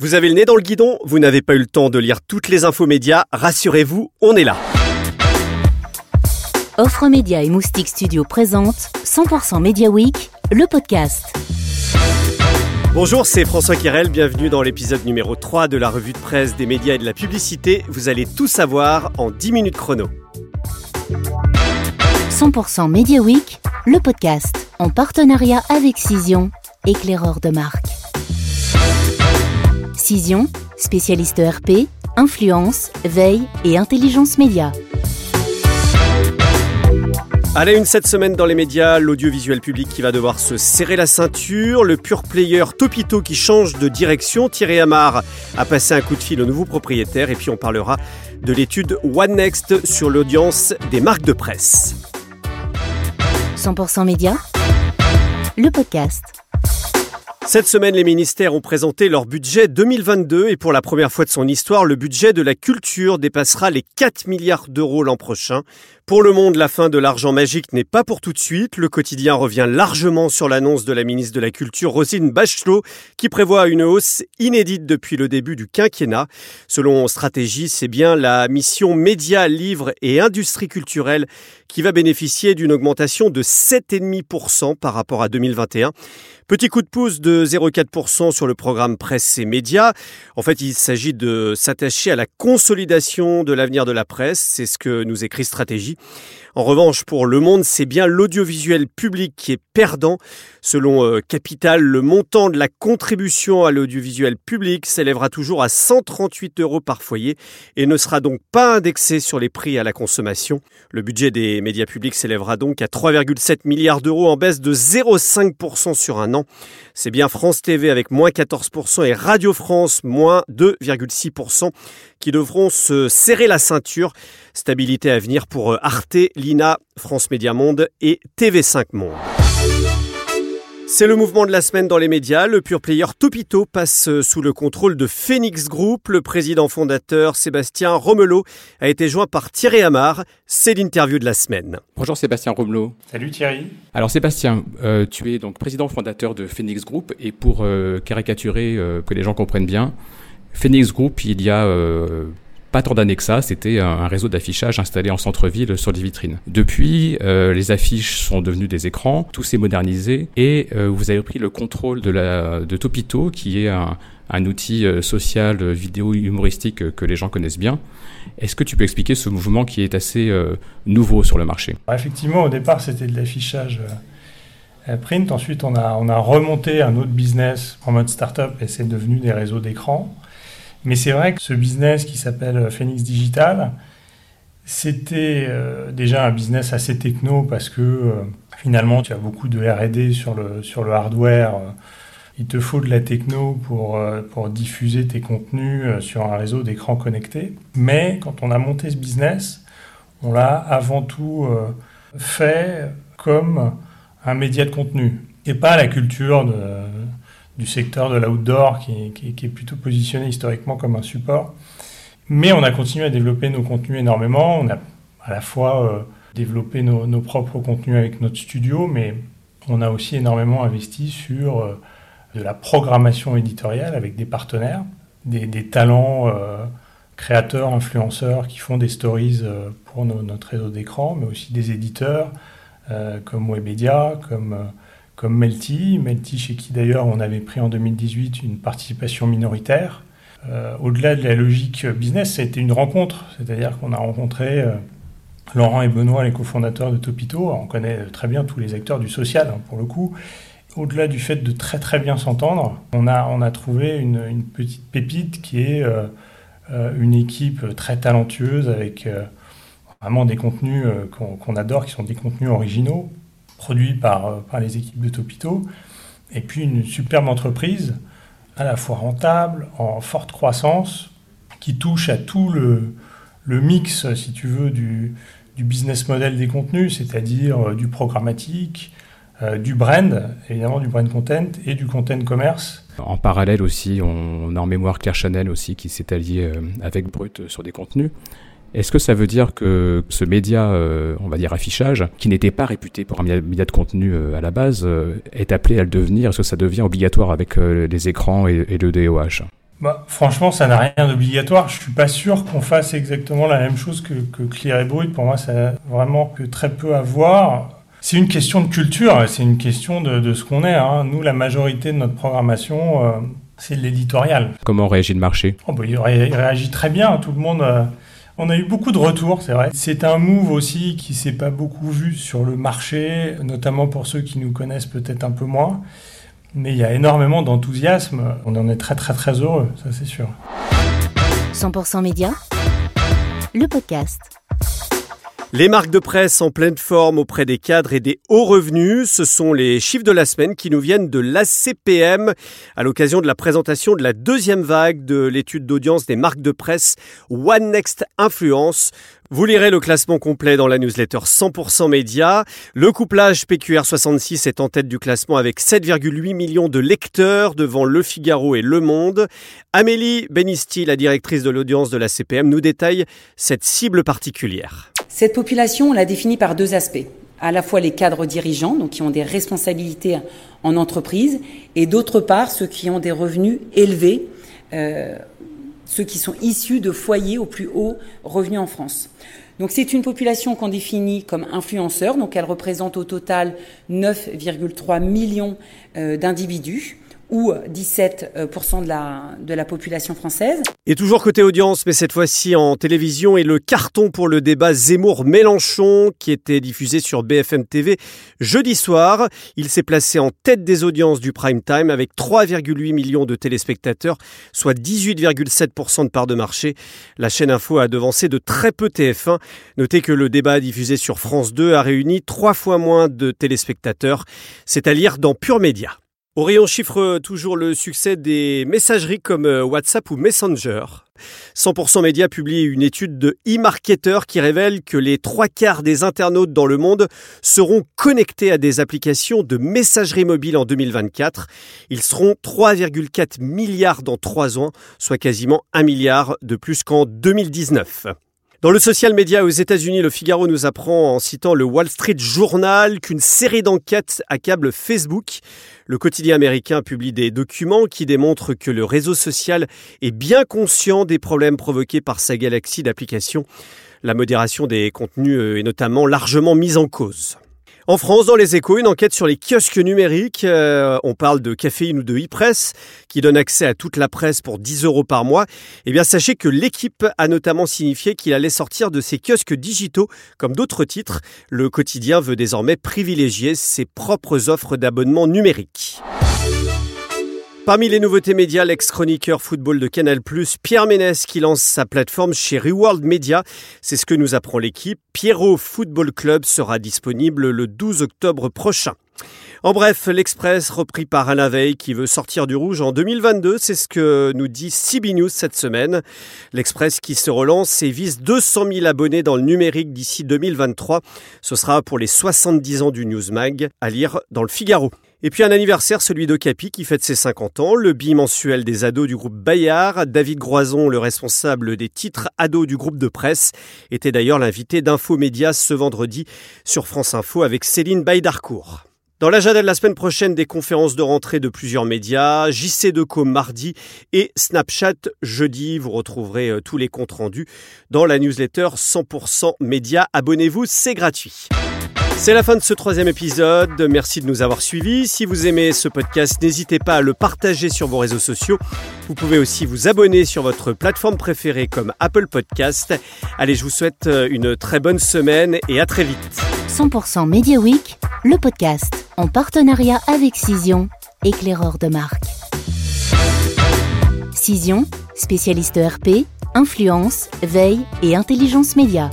Vous avez le nez dans le guidon, vous n'avez pas eu le temps de lire toutes les infos médias, rassurez-vous, on est là. Offre Média et Moustique Studio présente 100% Media Week, le podcast. Bonjour, c'est François Kirel, bienvenue dans l'épisode numéro 3 de la revue de presse des médias et de la publicité. Vous allez tout savoir en 10 minutes chrono. 100% Media Week, le podcast, en partenariat avec Cision, éclaireur de marque. Cision, spécialiste RP, influence, veille et intelligence média. À la une cette semaine dans les médias, l'audiovisuel public qui va devoir se serrer la ceinture, le pure player Topito qui change de direction, Thierry Amar a passé un coup de fil au nouveau propriétaire et puis on parlera de l'étude One Next sur l'audience des marques de presse. 100% Média, le podcast. Cette semaine, les ministères ont présenté leur budget 2022 et pour la première fois de son histoire, le budget de la culture dépassera les 4 milliards d'euros l'an prochain. Pour le monde, la fin de l'argent magique n'est pas pour tout de suite. Le quotidien revient largement sur l'annonce de la ministre de la Culture, Rosine Bachelot, qui prévoit une hausse inédite depuis le début du quinquennat. Selon Stratégie, c'est bien la mission médias, livres et industrie culturelle qui va bénéficier d'une augmentation de 7,5% par rapport à 2021. Petit coup de pouce de 0,4% sur le programme presse et médias. En fait, il s'agit de s'attacher à la consolidation de l'avenir de la presse. C'est ce que nous écrit Stratégie. En revanche, pour Le Monde, c'est bien l'audiovisuel public qui est perdant. Selon euh, Capital, le montant de la contribution à l'audiovisuel public s'élèvera toujours à 138 euros par foyer et ne sera donc pas indexé sur les prix à la consommation. Le budget des médias publics s'élèvera donc à 3,7 milliards d'euros en baisse de 0,5% sur un an. C'est bien France TV avec moins 14% et Radio France moins 2,6% qui devront se serrer la ceinture. Stabilité à venir pour euh, Arte, Lina, France Média Monde et TV5 Monde. C'est le mouvement de la semaine dans les médias. Le pure player Topito passe euh, sous le contrôle de Phoenix Group. Le président fondateur Sébastien Romelot a été joint par Thierry Amar. C'est l'interview de la semaine. Bonjour Sébastien Romelot. Salut Thierry. Alors Sébastien, euh, tu es donc président fondateur de Phoenix Group et pour euh, caricaturer, euh, que les gens comprennent bien, Phoenix Group, il y a euh, pas tant d'années que ça, c'était un, réseau d'affichage installé en centre-ville sur des vitrines. Depuis, euh, les affiches sont devenues des écrans, tout s'est modernisé et euh, vous avez pris le contrôle de, Topito, qui est un, outil euh, social, vidéo humoristique que les gens connaissent bien. Est-ce que tu peux expliquer ce mouvement qui est assez nouveau sur le marché? Alors, effectivement, au départ, c'était de l'affichage print. Ensuite, on a, on a remonté un autre business en mode startup et c'est devenu des réseaux d'écran. Mais c'est vrai que ce business qui s'appelle Phoenix Digital, c'était euh, déjà un business assez techno parce que euh, finalement, tu as beaucoup de R&D sur le, sur le hardware. euh, il te faut de la techno pour, euh, pour diffuser tes contenus euh, sur un réseau d'écrans connectés. Mais quand on a monté ce business, on l'a avant tout euh, fait comme un média de contenu et pas la culture de, du secteur de l'outdoor qui, est plutôt positionné historiquement comme un support. Mais on a continué à développer nos contenus énormément. On a à la fois euh, développé nos, propres contenus avec notre studio, mais on a aussi énormément investi sur euh, de la programmation éditoriale avec des partenaires, des, talents euh, créateurs, influenceurs qui font des stories pour notre réseau d'écran, mais aussi des éditeurs comme Webedia, comme, comme Melty. Melty, chez qui d'ailleurs on avait pris en 2018 une participation minoritaire. Euh, Au-delà de la logique business, été une rencontre, c'est-à-dire qu'on a rencontré euh, Laurent et Benoît, les cofondateurs de Topito. On connaît très bien tous les acteurs du social, hein, pour le coup. Au-delà du fait de très très bien s'entendre, on a, on trouvé une, petite pépite qui est euh, une équipe très talentueuse avec vraiment des contenus qu'on adore, qui sont des contenus originaux, produits par, euh, par les équipes de Topito. Et puis une superbe entreprise, à la fois rentable, en forte croissance, qui touche à tout le, le mix, si tu veux, du, du business model des contenus, c'est-à-dire euh, du programmatique, euh, du brand, évidemment du brand content et du content commerce. En parallèle aussi, on a en mémoire Claire Chanel aussi qui s'est allié euh, avec Brut sur des contenus. Est-ce que ça veut dire que ce média, euh, on va dire affichage, qui n'était pas réputé pour un média de contenu euh, à la base, euh, est appelé à le devenir? Est-ce que ça devient obligatoire avec les écrans et, et le DOH bah, franchement, ça n'a rien d'obligatoire. Je suis pas sûr qu'on fasse exactement la même chose que, que Clear et Brut. Pour moi, ça n'a vraiment que très peu à voir. C'est une question de culture, c'est une question de, ce qu'on est. Hein. Nous, la majorité de notre programmation, c'est l'éditorial. Comment réagit le marché? Oh, bah, il, réagit très bien. Tout le monde. On a eu beaucoup de retours, c'est vrai. C'est un move aussi qui s'est pas beaucoup vu sur le marché, notamment pour ceux qui nous connaissent peut-être un peu moins. Mais il y a énormément d'enthousiasme. On en est très très très heureux, ça c'est sûr. 100% Média, le podcast. Les marques de presse en pleine forme auprès des cadres et des hauts revenus, ce sont les chiffres de la semaine qui nous viennent de l'ACPM à l'occasion de la présentation de la deuxième vague de l'étude d'audience des marques de presse One Next Influence. Vous lirez le classement complet dans la newsletter 100% Média. Le couplage PQR66 est en tête du classement avec 7,8 millions de lecteurs devant Le Figaro et Le Monde. Amélie Benisti, la directrice de l'audience de la CPM, nous détaille cette cible particulière. Cette population, on l'a définie par deux aspects. À la fois les cadres dirigeants, donc qui ont des responsabilités en entreprise, et d'autre part ceux qui ont des revenus élevés, euh, ceux qui sont issus de foyers au plus haut revenu en France. Donc c'est une population qu'on définit comme influenceurs, donc elle représente au total 9,3 millions euh, d'individus ou 17% de la, de la population française. Et toujours côté audience, mais cette fois-ci en télévision, et le carton pour le débat Zemmour-Mélenchon qui était diffusé sur BFM TV jeudi soir. Il s'est placé en tête des audiences du prime time avec 3,8 millions de téléspectateurs, soit 18,7% de part de marché. La chaîne Info a devancé de très peu TF1. Notez que le débat diffusé sur France 2 a réuni trois fois moins de téléspectateurs, c'est à dire dans Pure Média. Au rayon chiffre, toujours le succès des messageries comme euh, WhatsApp ou Messenger. 100% Média publie une étude de e-marketer qui révèle que les trois quarts des internautes dans le monde seront connectés à des applications de messagerie mobile en 2024. Ils seront 3,4 milliards dans trois ans, soit quasiment un milliard de plus qu'en 2019. Dans le social media aux États-Unis, le Figaro nous apprend en citant le Wall Street Journal qu'une série d'enquêtes accable Facebook. Le quotidien américain publie des documents qui démontrent que le réseau social est bien conscient des problèmes provoqués par sa galaxie d'applications. La modération des contenus est notamment largement mise en cause. En France, dans les échos, une enquête sur les kiosques numériques. Euh, on parle de caféine ou de e-press qui donne accès à toute la presse pour 10 euros par mois. Eh bien, sachez que l'équipe a notamment signifié qu'il allait sortir de ces kiosques digitaux comme d'autres titres. Le quotidien veut désormais privilégier ses propres offres d'abonnement numérique. Parmi les nouveautés médias, l'ex-chroniqueur football de Canal+, Pierre Ménès, qui lance sa plateforme chez Reworld Media. C'est ce que nous apprend l'équipe. Pierrot Football Club sera disponible le 12 octobre prochain. En bref, l'Express repris par Alain Veil qui veut sortir du rouge en 2022, c'est ce que nous dit CB News cette semaine. L'Express qui se relance et vise 200 000 abonnés dans le numérique d'ici 2023. Ce sera pour les 70 ans du Newsmag, à lire dans le Figaro. Et puis un anniversaire, celui d'Ocapi qui fête ses 50 ans, le bimensuel des ados du groupe Bayard. David Groison, le responsable des titres ados du groupe de presse, était d'ailleurs l'invité d'Infomédia ce vendredi sur France Info avec Céline Baydarcourt. Dans l'agenda de la semaine prochaine, des conférences de rentrée de plusieurs médias, JC Deco mardi et Snapchat jeudi. Vous retrouverez euh, tous les comptes rendus dans la newsletter 100% Média. Abonnez-vous, c'est gratuit. C'est la fin de ce troisième épisode. Merci de nous avoir suivis. Si vous aimez ce podcast, n'hésitez pas à le partager sur vos réseaux sociaux. Vous pouvez aussi vous abonner sur votre plateforme préférée comme Apple Podcast. Allez, je vous souhaite euh, une très bonne semaine et à très vite. 100% Media Week, le podcast en partenariat avec Cision, éclaireur de marque. Cision, spécialiste ERP, influence, veille et intelligence média.